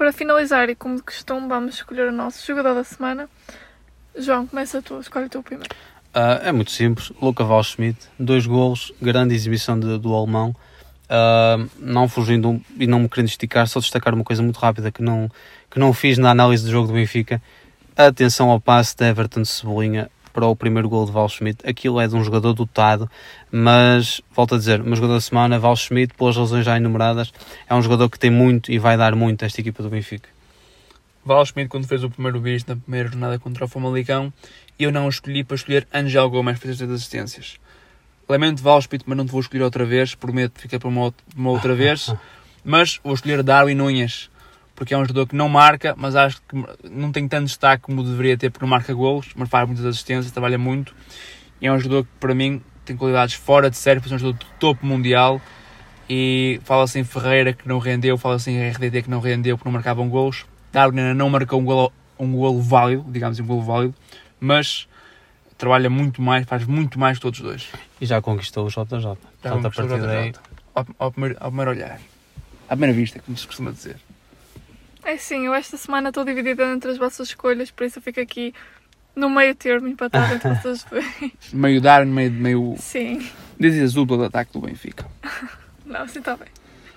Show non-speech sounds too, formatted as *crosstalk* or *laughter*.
para finalizar e como de costume, vamos escolher o nosso jogador da semana. João, começa tu, escolhe tu primeiro. Uh, é muito simples. Luca Valschmidt, dois golos, grande exibição de, do alemão. Uh, não fugindo e não me querendo esticar, só destacar uma coisa muito rápida que não, que não fiz na análise do jogo do Benfica. Atenção ao passe de Everton de Cebolinha para o primeiro gol de Val Schmidt. Aquilo é de um jogador dotado, mas, volto a dizer, meu jogador da semana, Val Schmidt, pelas razões já enumeradas, é um jogador que tem muito e vai dar muito a esta equipa do Benfica. Val Schmidt, quando fez o primeiro bicho na primeira jornada contra o Famalicão, eu não o escolhi para escolher Angel Gomes para fazer as assistências. Lamento Val Schmidt, mas não te vou escolher outra vez, prometo ficar para uma, uma outra vez, *laughs* mas vou escolher Darwin Nunes porque é um jogador que não marca, mas acho que não tem tanto destaque como deveria ter, porque não marca golos, mas faz muitas assistências, trabalha muito. E é um jogador que, para mim, tem qualidades fora de série, é um jogador de topo mundial. E fala-se em Ferreira que não rendeu, fala-se em RDT que não rendeu porque não marcavam golos. Darwin não marcou um golo, um golo válido, digamos um golo válido, mas trabalha muito mais, faz muito mais que todos os dois. E já conquistou o JJ. Já Portanto, a partir daí... Ao, ao, primeiro, ao primeiro olhar. À primeira vista, como se costuma dizer. É sim, eu esta semana estou dividida entre as vossas escolhas, por isso eu fico aqui no meio termo empatado entre *laughs* vocês dois. Meio Darwin, meio, meio. Sim. Dizes pelo ataque do Benfica. *laughs* Não, assim está bem.